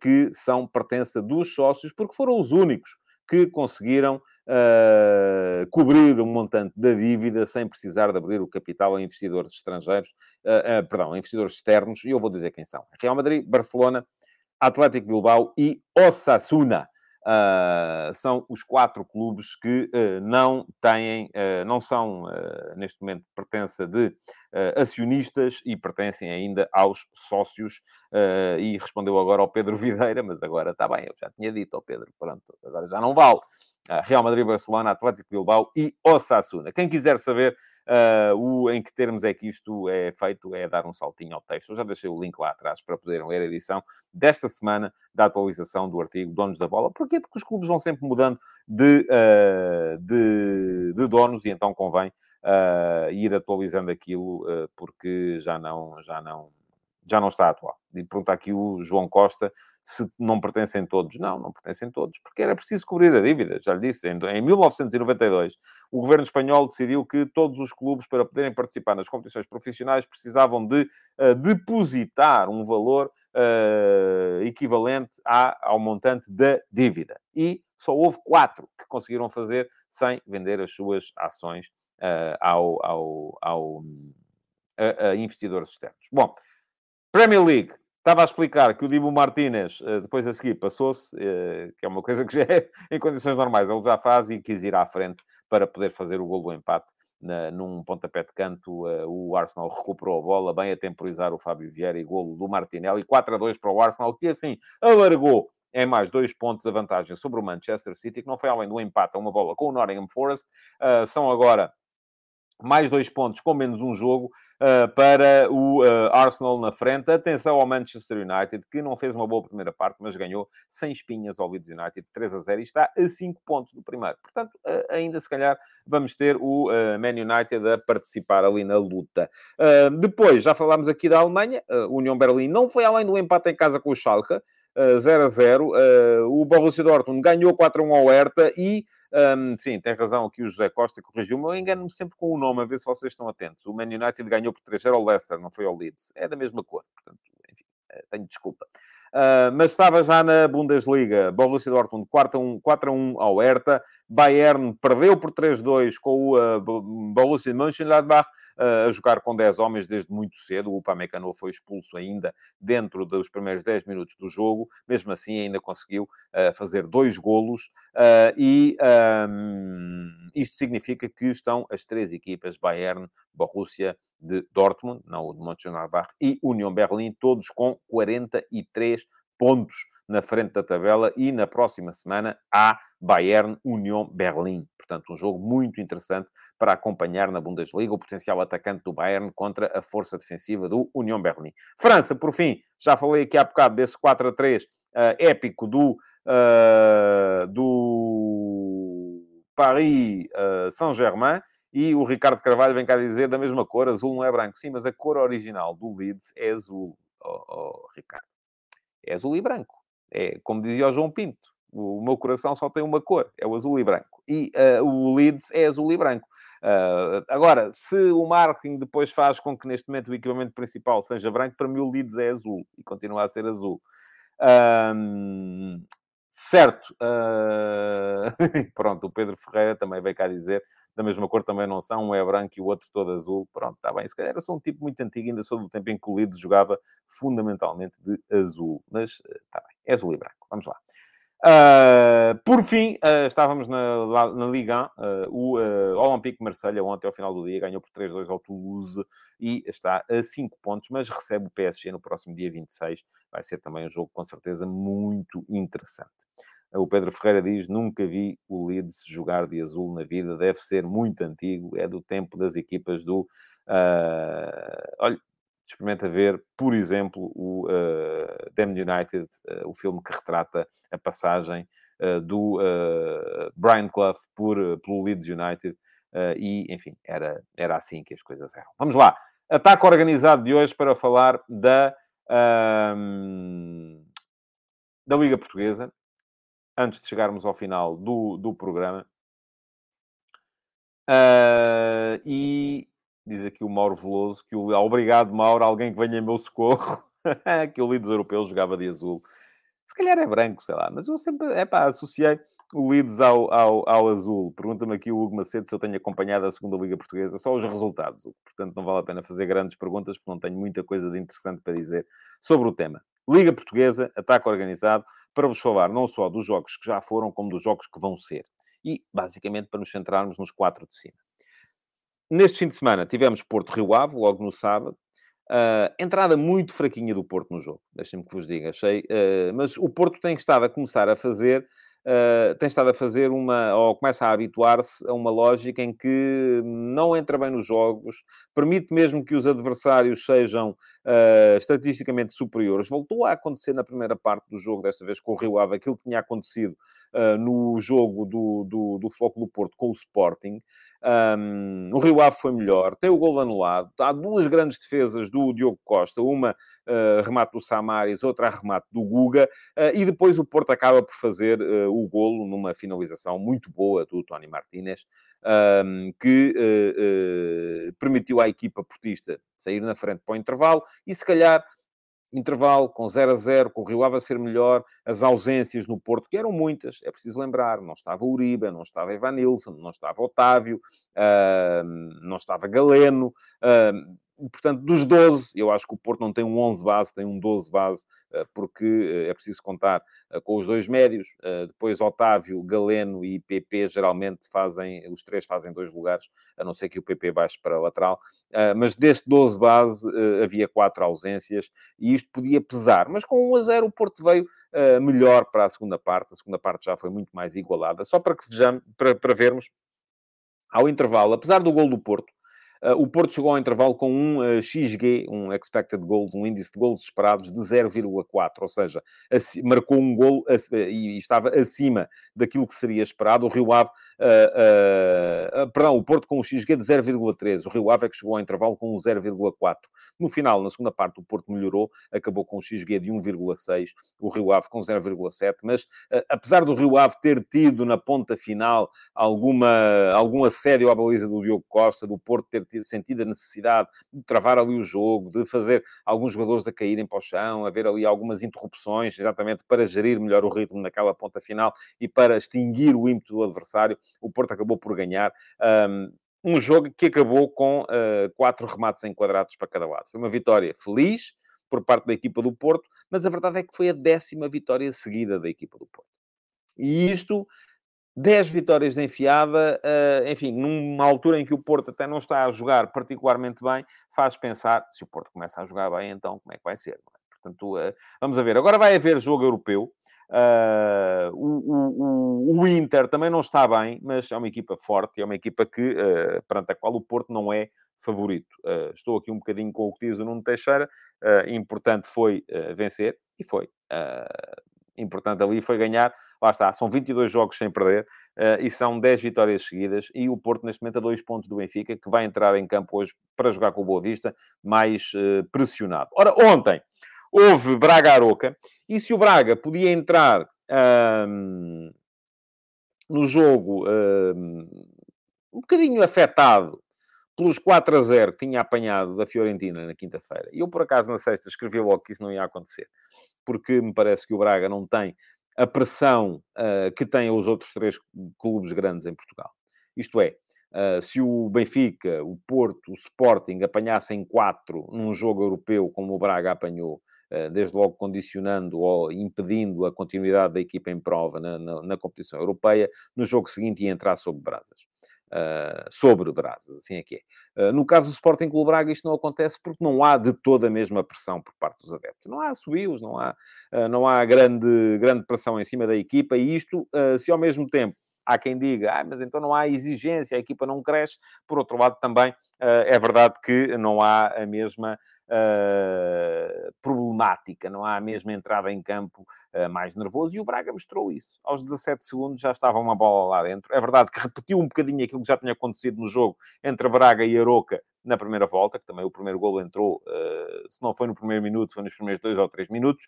que são pertença dos sócios, porque foram os únicos que conseguiram cobrir o montante da dívida sem precisar de abrir o capital a investidores estrangeiros, perdão, a investidores externos, e eu vou dizer quem são. Real Madrid, Barcelona, Atlético Bilbao e Osasuna. Uh, são os quatro clubes que uh, não têm, uh, não são, neste momento, pertença de acionistas e pertencem ainda aos sócios. e respondeu agora ao Pedro Videira, mas agora está bem, eu já tinha dito ao Pedro, pronto, agora já não vale. Real Madrid, Barcelona, Atlético Bilbao e Osasuna. Quem quiser saber Uh, o, em que termos é que isto é feito é dar um saltinho ao texto. Eu já deixei o link lá atrás para poderem ler a edição desta semana da atualização do artigo Donos da Bola. Porquê? Porque os clubes vão sempre mudando de, uh, de, de donos e então convém uh, ir atualizando aquilo porque já não, já não, já não está atual. E pergunta aqui o João Costa se não pertencem todos. Não, não pertencem todos, porque era preciso cobrir a dívida. Já lhe disse, em, em 1992, o governo espanhol decidiu que todos os clubes, para poderem participar nas competições profissionais, precisavam de uh, depositar um valor uh, equivalente à, ao montante da dívida. E só houve quatro que conseguiram fazer sem vender as suas ações uh, ao, ao, ao a, a investidores externos. Bom, Premier League. Estava a explicar que o Dibu Martínez, eh, depois a seguir, passou-se, eh, que é uma coisa que já é em condições normais, ele já faz e quis ir à frente para poder fazer o gol do empate num pontapé de canto, o Arsenal recuperou a bola, bem a temporizar o Fábio Vieira e golo do Martinelli, 4 a 2 para o Arsenal, que assim alargou em mais dois pontos a vantagem sobre o Manchester City, que não foi além do empate a uma bola com o Nottingham Forest. São agora mais dois pontos com menos um jogo uh, para o uh, Arsenal na frente. Atenção ao Manchester United, que não fez uma boa primeira parte, mas ganhou sem espinhas ao Leeds United 3 a 0 e está a 5 pontos do primeiro. Portanto, uh, ainda se calhar vamos ter o Man United a participar ali na luta. depois, já falámos aqui da Alemanha, uh, União Berlim não foi além do empate em casa com o Schalke, 0 a 0. o Borussia Dortmund ganhou 4 a 1 ao Hertha e um, sim, tem razão aqui o José Costa, corrigiu-me. Eu engano-me sempre com o nome, a ver se vocês estão atentos. O Man United ganhou por 3 ao Leicester, não foi ao Leeds. É da mesma cor, portanto, enfim, eh, tenho desculpa. Uh, mas estava já na Bundesliga. Borussia Dortmund 4 a 1, 4 a 1 ao Hertha. Bayern perdeu por 3-2 com o uh, Borussia Mönchengladbach a jogar com 10 homens desde muito cedo. O Upamecano foi expulso ainda dentro dos primeiros 10 minutos do jogo. Mesmo assim, ainda conseguiu uh, fazer dois golos. e um, isto significa que estão as três equipas, Bayern, Borussia de Dortmund, não o de Mönchengladbach, e União Berlim, todos com 43 pontos na frente da tabela e na próxima semana há Bayern União Berlim. Portanto, um jogo muito interessante para acompanhar na Bundesliga, o potencial atacante do Bayern contra a força defensiva do União Berlim. França, por fim, já falei aqui há bocado desse 4 a 3 uh, épico do, uh, do Paris uh, Saint-Germain. E o Ricardo Carvalho vem cá dizer da mesma cor, azul não é branco. Sim, mas a cor original do Leeds é azul, oh, oh, Ricardo. É azul e branco. É, como dizia o João Pinto, o meu coração só tem uma cor, é o azul e branco. E uh, o Leeds é azul e branco. Uh, agora, se o marketing depois faz com que neste momento o equipamento principal seja branco, para mim o Leeds é azul e continua a ser azul. Um, certo. Uh... Pronto, o Pedro Ferreira também veio cá dizer da mesma cor também não são, um é branco e o outro todo azul. Pronto, está bem. Se calhar eu sou um tipo muito antigo, ainda sou do tempo em que o Leeds jogava fundamentalmente de azul. Mas está bem, é azul e branco. Vamos lá. Uh, por fim, uh, estávamos na, na Liga 1. Uh, o Olympique Marselha ontem, ao final do dia, ganhou por 3-2 ao Toulouse e está a 5 pontos, mas recebe o PSG no próximo dia 26. Vai ser também um jogo, com certeza, muito interessante. O Pedro Ferreira diz: Nunca vi o Leeds jogar de azul na vida, deve ser muito antigo, é do tempo das equipas do. Uh, olha, experimenta ver, por exemplo, o uh, Damned United, uh, o filme que retrata a passagem uh, do uh, Brian Clough por, pelo Leeds United, e, enfim, era, era assim que as coisas eram. Vamos lá. Ataque organizado de hoje para falar da, da Liga Portuguesa, antes de chegarmos ao final do, do programa. e diz aqui o Mauro Veloso, que o obrigado, Mauro, alguém que venha em meu socorro, que o Leeds europeu jogava de azul. Se calhar é branco, sei lá, mas eu sempre, é pá, associei o Leeds ao, ao, ao azul. Pergunta-me aqui o Hugo Macedo se eu tenho acompanhado a segunda Liga Portuguesa, só os resultados, portanto não vale a pena fazer grandes perguntas, porque não tenho muita coisa de interessante para dizer sobre o tema. Liga Portuguesa, ataque organizado, para vos falar não só dos jogos que já foram, como dos jogos que vão ser. E, basicamente, para nos centrarmos nos quatro de cima. Neste fim de semana tivemos Porto Rio Ave, logo no sábado. Uh, entrada muito fraquinha do Porto no jogo, deixem-me que vos diga, achei. Uh, mas o Porto tem estado a começar a fazer, uh, tem estado a fazer uma, ou começa a habituar-se a uma lógica em que não entra bem nos jogos, permite mesmo que os adversários sejam estatisticamente superiores. Voltou a acontecer na primeira parte do jogo, desta vez com o Rio Ave, aquilo que tinha acontecido no jogo do, do, do Floco do Porto com o Sporting. Um, o Rio Ave foi melhor, tem o gol anulado. Há duas grandes defesas do Diogo Costa, uma uh, remate do Samaris, outra remate do Guga, uh, e depois o Porto acaba por fazer uh, o golo numa finalização muito boa do Tony Martínez, um, que permitiu à equipa portista sair na frente para o intervalo e se calhar intervalo, com 0 a 0, com o Rio Ave a ser melhor, as ausências no Porto, que eram muitas, é preciso lembrar, não estava Uribe, não estava Evanilson, não estava Otávio, uh, não estava Galeno, uh, portanto, dos 12, eu acho que o Porto não tem um 11 base, tem um 12 base, eh, porque eh, é preciso contar eh, com os dois médios. Depois, Otávio, Galeno e PP geralmente fazem, os três fazem dois lugares, a não ser que o PP baixe para a lateral. Mas deste 12 base havia quatro ausências e isto podia pesar. Mas com 1 a 0 o Porto veio melhor para a segunda parte. A segunda parte já foi muito mais igualada. Só para que vejamos, para, para vermos, ao intervalo, apesar do gol do Porto, o Porto chegou ao intervalo com um uh, XG, um expected goals, um índice de gols esperados de 0,4, ou seja, marcou um gol e estava acima daquilo que seria esperado. O Rio Ave, uh, perdão, o Porto com um XG de 0,3, o Rio Ave é que chegou ao intervalo com um 0,4. No final, na segunda parte, o Porto melhorou, acabou com um XG de 1,6, o Rio Ave com 0,7, mas apesar do Rio Ave ter tido na ponta final alguma, algum assédio à baliza do Diogo Costa, do Porto ter sentido a necessidade de travar ali o jogo, de fazer alguns jogadores a caírem para o chão, haver ali algumas interrupções, exatamente para gerir melhor o ritmo naquela ponta final e para extinguir o ímpeto do adversário. O Porto acabou por ganhar. Um, um jogo que acabou com uh, quatro remates enquadrados para cada lado. Foi uma vitória feliz por parte da equipa do Porto, mas a verdade é que foi a décima vitória seguida da equipa do Porto. E isto 10 vitórias de enfiada, uh, enfim, numa altura em que o Porto até não está a jogar particularmente bem, faz pensar, se o Porto começa a jogar bem, então como é que vai ser? É? Portanto, uh, vamos a ver. Agora vai haver jogo europeu. Uh, o, o, o, Inter também não está bem, mas é uma equipa forte, é uma equipa que, perante a qual o Porto não é favorito. estou aqui um bocadinho com o que diz o Nuno Teixeira. importante foi vencer, e foi importante ali foi ganhar, lá está, são 22 jogos sem perder uh, e são 10 vitórias seguidas. E o Porto, neste momento, a dois pontos do Benfica, que vai entrar em campo hoje para jogar com o Boa Vista, mais uh, pressionado. Ora, ontem houve Braga-Aroca e se o Braga podia entrar no jogo um, um bocadinho afetado pelos 4 a 0 que tinha apanhado da Fiorentina na quinta-feira. E eu, por acaso, na sexta, escrevi logo que isso não ia acontecer porque me parece que o Braga não tem a pressão uh, que têm os outros três clubes grandes em Portugal. Isto é, uh, se o Benfica, o Porto, o Sporting apanhassem quatro num jogo europeu, como o Braga apanhou, uh, desde logo condicionando ou impedindo a continuidade da equipa em prova na, na, na competição europeia, no jogo seguinte ia entrar sob brasas. Uh, sobre brasas, assim é que é. Uh, no caso do Sporting Clube Braga, isto não acontece porque não há de toda a mesma pressão por parte dos adeptos. Não há subios, não há, uh, não há grande, grande pressão em cima da equipa e isto, se ao mesmo tempo há quem diga, ah, mas então não há exigência, a equipa não cresce. Por outro lado, também é verdade que não há a mesma uh, problemática, não há a mesma entrada em campo uh, mais nervoso, e o Braga mostrou isso. Aos 17 segundos já estava uma bola lá dentro. É verdade que repetiu um bocadinho aquilo que já tinha acontecido no jogo entre Braga e Aroca na primeira volta, que também o primeiro gol entrou, uh, se não foi no primeiro minuto, foi nos primeiros dois ou três minutos,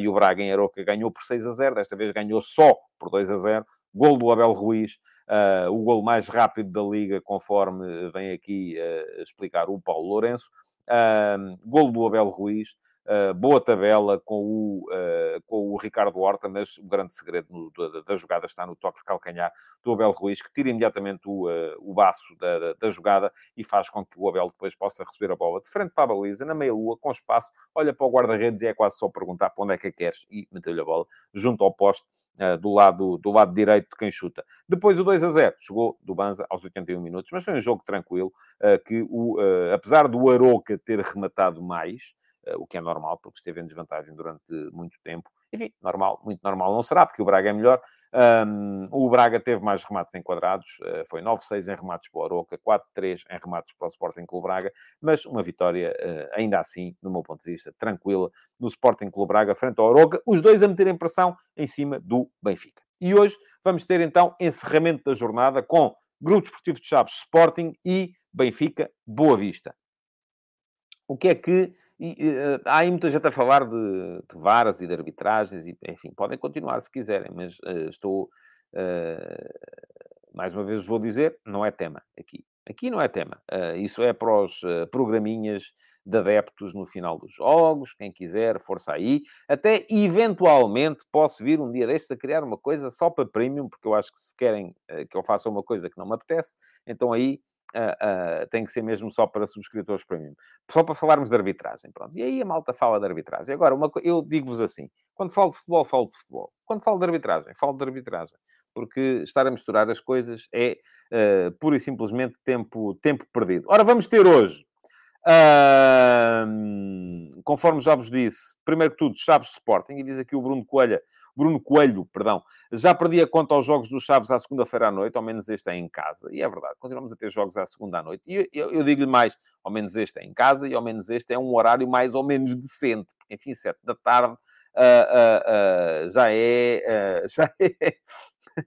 e o Braga em Aroca ganhou por 6 a 0, desta vez ganhou só por 2 a 0, gol do Abel Ruiz, Uh, o gol mais rápido da liga, conforme vem aqui uh, explicar o Paulo Lourenço. Uh, golo do Abel Ruiz, uh, boa tabela com o, uh, com o Ricardo Horta, mas o grande segredo no, da, da, jogada está no toque de calcanhar do Abel Ruiz, que tira imediatamente o, uh, o baço da, da, da, jogada e faz com que o Abel depois possa receber a bola de frente para a baliza, na meia-lua, com espaço, olha para o guarda-redes e é quase só perguntar para onde é que a queres e meteu-lhe a bola junto ao poste do, lado, do lado direito de quem chuta. Depois o 2 a 0 chegou do Banza aos 81 minutos, mas foi um jogo tranquilo, que o, apesar do Aroca ter rematado mais, o que é normal, porque esteve em desvantagem durante muito tempo. Enfim, normal, muito normal não será, porque o Braga é melhor. Um, o Braga teve mais remates enquadrados, uh, foi 9-6 em remates para o Aroca, 4-3 em remates para o Sporting Clube Braga, mas uma vitória, uh, ainda assim, no meu ponto de vista, tranquila, no Sporting Clube Braga frente ao Aroca, os dois a meterem pressão em cima do Benfica. E hoje vamos ter então encerramento da jornada com Grupo Desportivo de Chaves Sporting e Benfica Boa Vista. O que é que e, uh, há aí muita gente a falar de, de, varas e de arbitragens, e, enfim, podem continuar se quiserem, mas uh, estou. Uh, mais uma vez vou dizer, não é tema aqui. Aqui não é tema. isso é para os programinhas de adeptos no final dos jogos, quem quiser, força aí. Até eventualmente posso vir um dia destes a criar uma coisa só para premium, porque eu acho que se querem que eu faça uma coisa que não me apetece, então aí uh, uh, tem que ser mesmo só para subscritores para mim. Só para falarmos de arbitragem, pronto. E aí a malta fala de arbitragem. Agora, uma, eu digo-vos assim, quando falo de futebol, falo de futebol. Quando falo de arbitragem, falo de arbitragem. Porque estar a misturar as coisas é uh, pura e simplesmente tempo, tempo perdido. Ora, vamos ter hoje Uh, conforme já vos disse, primeiro que tudo, Chaves Sporting, e diz aqui o Bruno Coelho, Bruno Coelho, perdão, já perdi a conta aos jogos dos Chaves à segunda-feira à noite, ao menos este é em casa. E é verdade, continuamos a ter jogos à segunda à noite. E eu, eu, digo-lhe mais, ao menos este é em casa e ao menos este é um horário mais ou menos decente, porque enfim, sete da tarde uh, uh, já é... já é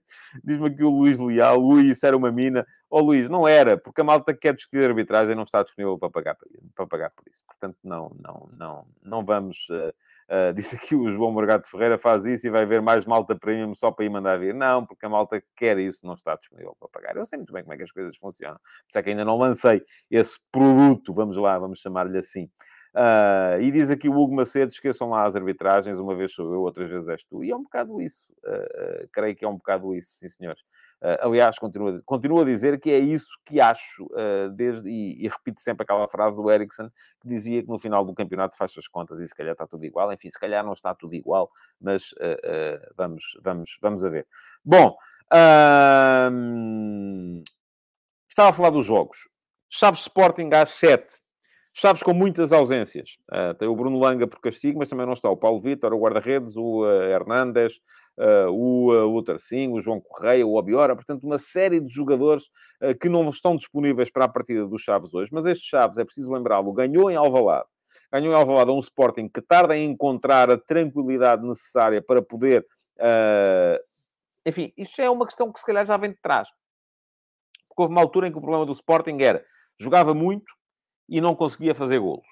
Diz-me aqui o Luís Leal, Ui, isso era uma mina. Ó oh, Luís, não era, porque a malta que quer discutir arbitragem não está disponível para pagar, para pagar por isso. Portanto, não, não, não, não vamos. Uh, uh, disse aqui o João Morgado Ferreira, faz isso e vai ver mais malta premium só para ir mandar vir. Não, porque a malta que quer isso não está disponível para pagar. Eu sei muito bem como é que as coisas funcionam. Por isso é que ainda não lancei esse produto, vamos lá, vamos chamar-lhe assim. Uh, e diz aqui o Hugo Macedo: esqueçam lá as arbitragens, uma vez sou eu, outras vezes és tu. E é um bocado isso, uh, uh, creio que é um bocado isso, sim senhores. aliás, continuo, continuo a dizer que é isso que acho, desde, e, e, repito sempre aquela frase do Ericsson que dizia que no final do campeonato faz as contas e se calhar está tudo igual. Enfim, se calhar não está tudo igual, mas vamos, vamos, vamos a ver. Bom, estava a falar dos jogos. Chaves Sporting às 7 Chaves com muitas ausências. Uh, tem o Bruno Langa por castigo, mas também não está o Paulo Vitor, o guarda-redes, o uh, Hernandes, uh, o, uh, Tarcinho, o João Correia, o Obiora. Portanto, uma série de jogadores que não estão disponíveis para a partida dos Chaves hoje. Mas este Chaves, é preciso lembrá-lo, ganhou em Alvalade. Ganhou em Alvalade um Sporting que tarda em encontrar a tranquilidade necessária para poder... Enfim, isto é uma questão que se calhar já vem de trás. Porque houve uma altura em que o problema do Sporting era jogava muito, e não conseguia fazer golos.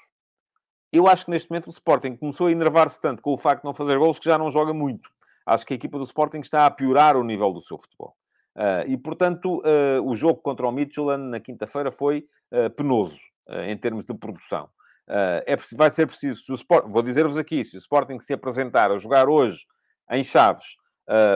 Eu acho que neste momento o Sporting começou a enervar-se tanto com o facto de não fazer golos que já não joga muito. Acho que a equipa do Sporting está a piorar o nível do seu futebol. Uh, e, portanto, uh, o jogo contra o Midtjylland na quinta-feira foi uh, penoso em termos de produção. é, vai ser preciso, se o Sport, vou dizer-vos aqui, se o Sporting se apresentar a jogar hoje em Chaves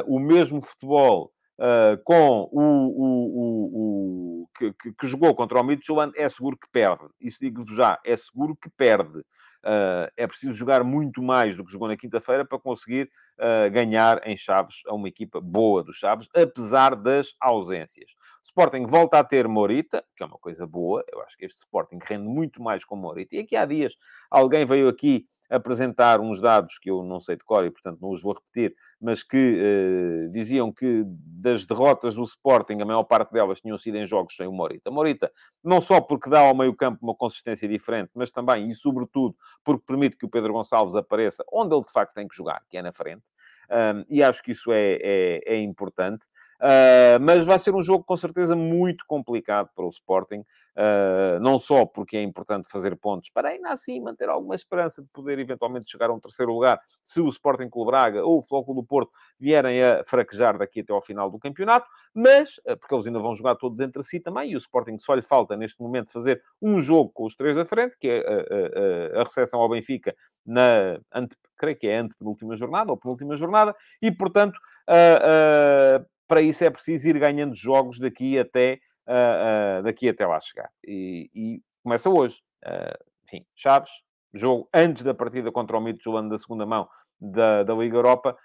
o mesmo futebol uh, com o, o, o, o que, que, que, jogou contra o Midtjylland, é seguro que perde. Isso digo-vos já, é seguro que perde. Uh, é preciso jogar muito mais do que jogou na quinta-feira para conseguir uh, ganhar em Chaves a uma equipa boa dos Chaves, apesar das ausências. Sporting volta a ter Morita, que é uma coisa boa. Eu acho que este Sporting rende muito mais com Morita. E aqui há dias alguém veio aqui apresentar uns dados que eu não sei de cor e, portanto, não os vou repetir, mas que uh, diziam que das derrotas do Sporting, a maior parte delas tinham sido em jogos sem o Morita. Morita, não só porque dá ao meio-campo uma consistência diferente, mas também e sobretudo porque permite que o Pedro Gonçalves apareça onde ele de facto tem que jogar, que é na frente. Um, e acho que isso é, é, é importante. Uh, mas vai ser um jogo com certeza muito complicado para o Sporting, uh, não só porque é importante fazer pontos, para ainda assim manter alguma esperança de poder eventualmente chegar a um terceiro lugar, se o Sporting Clube Braga ou o Flóculo do Porto vierem a fraquejar daqui até ao final do campeonato, mas, uh, porque eles ainda vão jogar todos entre si também, e o Sporting só lhe falta neste momento fazer um jogo com os três da frente, que é a recepção ao Benfica na, ante, creio que é a antepenúltima jornada, ou penúltima jornada, e portanto, uh, para isso é preciso ir ganhando jogos daqui até, uh, uh, daqui até lá chegar. E, e começa hoje. Uh, enfim, Chaves, jogo antes da partida contra o Midtjylland da segunda mão da, da Liga Europa,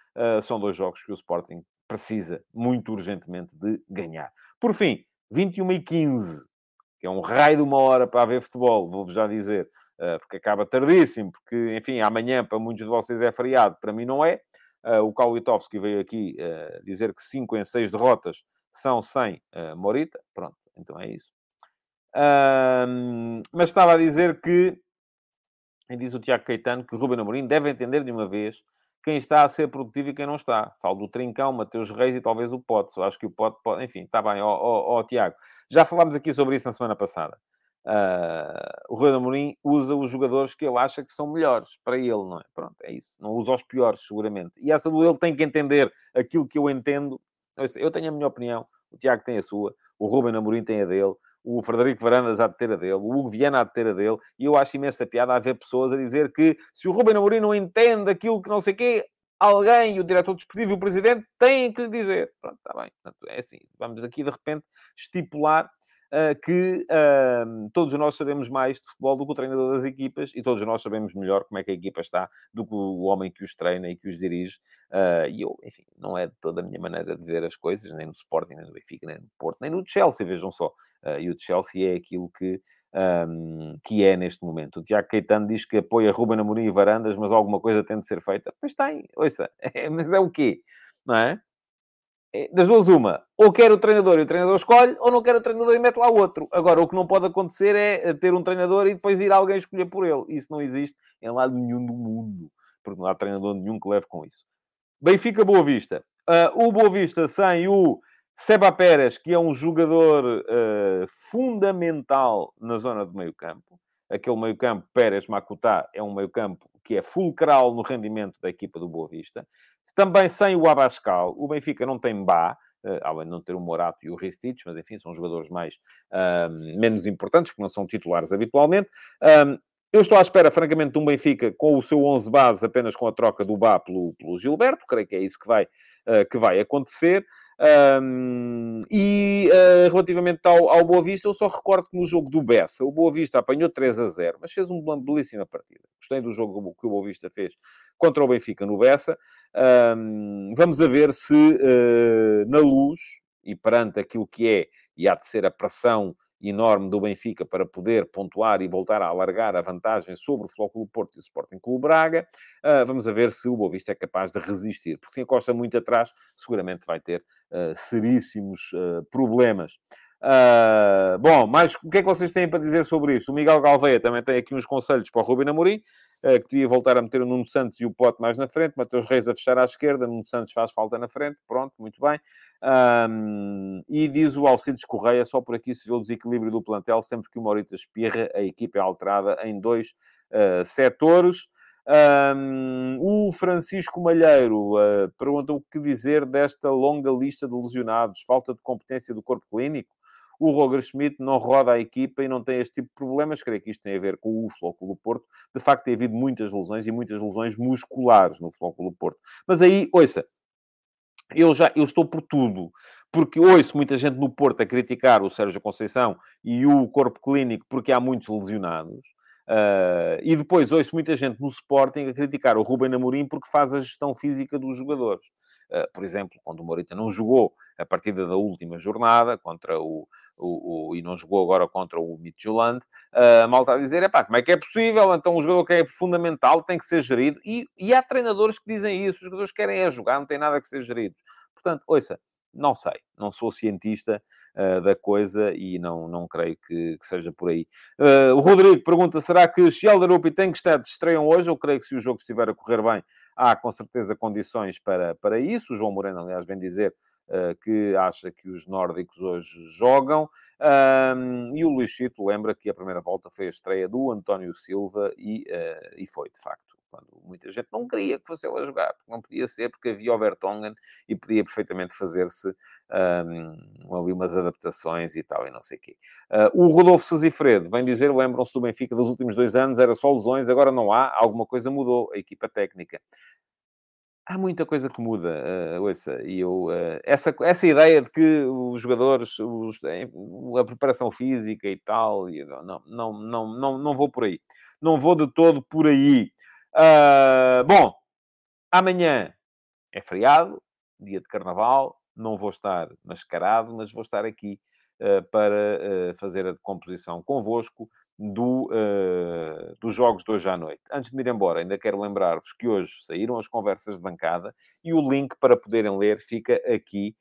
são dois jogos que o Sporting precisa muito urgentemente de ganhar. Por fim, 21 e 15, que é um raio de uma hora para haver futebol, vou-vos já dizer, porque acaba tardíssimo, porque, enfim, amanhã para muitos de vocês é feriado, para mim não é. Uh, o Kaulitovski veio aqui uh, dizer que 5 em 6 derrotas são sem uh, Morita. Pronto, então é isso. mas estava a dizer que, diz o Tiago Caetano, que o Ruben Amorim deve entender de uma vez quem está a ser produtivo e quem não está. Falo do Trincão, Mateus Reis e talvez o Pote. Eu acho que o Pote pode... Enfim, está bem, ó, Tiago. Já falámos aqui sobre isso na semana passada. Uh, o Rui Amorim usa os jogadores que ele acha que são melhores para ele, não é? Pronto, é isso. Não usa os piores, seguramente. E essa do ele tem que entender aquilo que eu entendo. Eu tenho a minha opinião, o Tiago tem a sua, o Ruben Amorim tem a dele, o Frederico Varandas há de ter a dele, o Hugo Viana há de ter a dele, e eu acho imensa piada haver pessoas a dizer que se o Ruben Amorim não entende aquilo que não sei o quê, alguém, o diretor desportivo e o presidente, têm que lhe dizer. Pronto, está bem. Portanto, é assim. Vamos aqui, de repente, estipular que uh, todos nós sabemos mais de futebol do que o treinador das equipas e todos nós sabemos melhor como é que a equipa está do que o homem que os treina e que os dirige. Uh, e eu, enfim, não é de toda a minha maneira de ver as coisas, nem no Sporting, nem no Benfica, nem no Porto, nem no Chelsea, vejam só. e o Chelsea é aquilo que um, que é neste momento. O Tiago Caetano diz que apoia Ruben Amorim e Varandas, mas alguma coisa tem de ser feita. Pois tem, ouça, é, mas é o quê? Não é? é? Das duas, uma. Ou quer o treinador e o treinador escolhe, ou não quer o treinador e mete lá outro. Agora, o que não pode acontecer é ter um treinador e depois ir alguém escolher por ele. Isso não existe em lado nenhum do mundo. Porque não há treinador nenhum que leve com isso. Benfica Boa Vista. Uh, o Boa Vista sem o Seba Pérez, que é um jogador uh, fundamental na zona do meio-campo. Aquele meio-campo, Pérez-Macutá, é um meio-campo que é fulcral no rendimento da equipa do Boa Vista. Também sem o Abascal, o Benfica não tem Bá, além de não ter o Morato e o Ristich, mas enfim, são jogadores mais, menos importantes, porque não são titulares habitualmente. Eu estou à espera, francamente, de um Benfica com o seu 11 base, apenas com a troca do Bá pelo, pelo Gilberto. Creio que é isso que vai, uh, que vai acontecer. Um, e uh, relativamente ao, ao Boa Vista, eu só recordo que no jogo do Bessa, o Boa Vista apanhou 3 a 0, mas fez uma belíssima partida. Gostei do jogo que o Boa Vista fez contra o Benfica no Bessa. Um, vamos a ver se uh, na luz e perante aquilo que é e há de ser a pressão enorme do Benfica para poder pontuar e voltar a alargar a vantagem sobre o Clube Porto e o Sporting Clube Braga. Uh, vamos a ver se o Boavista é capaz de resistir, porque se encosta muito atrás, seguramente vai ter uh, seríssimos uh, problemas. Uh, bom, mas o que é que vocês têm para dizer sobre isso? O Miguel Galveia também tem aqui uns conselhos para o Rubem Amorim, uh, que devia voltar a meter o Nuno Santos e o Pote mais na frente, Mateus Reis a fechar à esquerda, Nuno Santos faz falta na frente, pronto, muito bem. Um, e diz o Alcides Correia, só por aqui se vê o desequilíbrio do plantel, sempre que o Maurita espirra, a equipa é alterada em dois uh, setores. Um, o Francisco Malheiro uh, pergunta o que dizer desta longa lista de lesionados, falta de competência do corpo clínico. O Roger Schmidt não roda a equipa e não tem este tipo de problemas. Creio que isto tem a ver com o Clube Porto. De facto, tem havido muitas lesões e muitas lesões musculares no Clube Porto. Mas aí, ouça, eu já eu estou por tudo. Porque ouço muita gente no Porto a criticar o Sérgio Conceição e o corpo clínico porque há muitos lesionados. Uh, e depois ouço muita gente no Sporting a criticar o Ruben Amorim porque faz a gestão física dos jogadores. Uh, por exemplo, quando o Morita não jogou a partida da última jornada contra o, o, o, e não jogou agora contra o Midtjylland, uh, a malta a dizer, é pá, como é que é possível? Então um jogador que é fundamental tem que ser gerido. E, e há treinadores que dizem isso, os jogadores querem é jogar, não tem nada que ser gerido. Portanto, ouça, não sei, não sou cientista uh, da coisa e não, não creio que, que seja por aí. Uh, o Rodrigo pergunta: será que Sheldon e de estreiam hoje? Eu creio que se o jogo estiver a correr bem, há com certeza condições para, para isso. O João Moreno, aliás, vem dizer que acha que os nórdicos hoje jogam. E o Luís Chito lembra que a primeira volta foi a estreia do António Silva e, e foi, de facto, quando muita gente não queria que fosse ele a jogar, porque não podia ser, porque havia o Vertonghen e podia perfeitamente fazer-se um, ali umas adaptações e tal, e não sei o quê. Uh, o Rodolfo Sazifredo vem dizer, lembram-se do Benfica dos últimos dois anos, era só lesões, agora não há, alguma coisa mudou, a equipa técnica. Há muita coisa que muda, uh, ouça, e eu, uh, essa, essa ideia de que os jogadores, os, a preparação física e tal, e não, não, não, não, não vou por aí. Não vou de todo por aí. Uh, bom, amanhã é feriado, dia de carnaval, não vou estar mascarado, mas vou estar aqui uh, para fazer a composição convosco do, dos jogos de hoje à noite. Antes de me ir embora, ainda quero lembrar-vos que hoje saíram as conversas de bancada e o link para poderem ler fica aqui.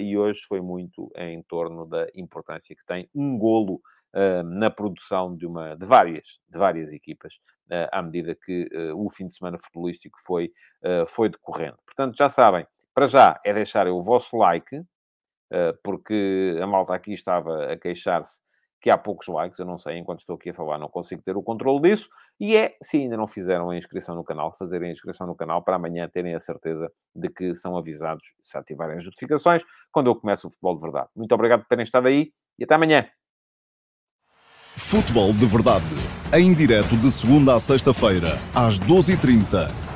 e hoje foi muito em torno da importância que tem um golo na produção de, uma, de, várias, de várias equipas, uh, à medida que uh, o fim de semana futebolístico foi, uh, foi decorrendo. Portanto, já sabem, para já é deixarem o vosso like, porque a malta aqui estava a queixar-se que há poucos likes, eu não sei, enquanto estou aqui a falar, não consigo ter o controle disso. E é, se ainda não fizeram a inscrição no canal, fazerem a inscrição no canal para amanhã terem a certeza de que são avisados, se ativarem as notificações, quando eu começo o futebol de verdade. Muito obrigado por terem estado aí e até amanhã. Futebol de Verdade. Em direto de segunda a sexta-feira, às 12h30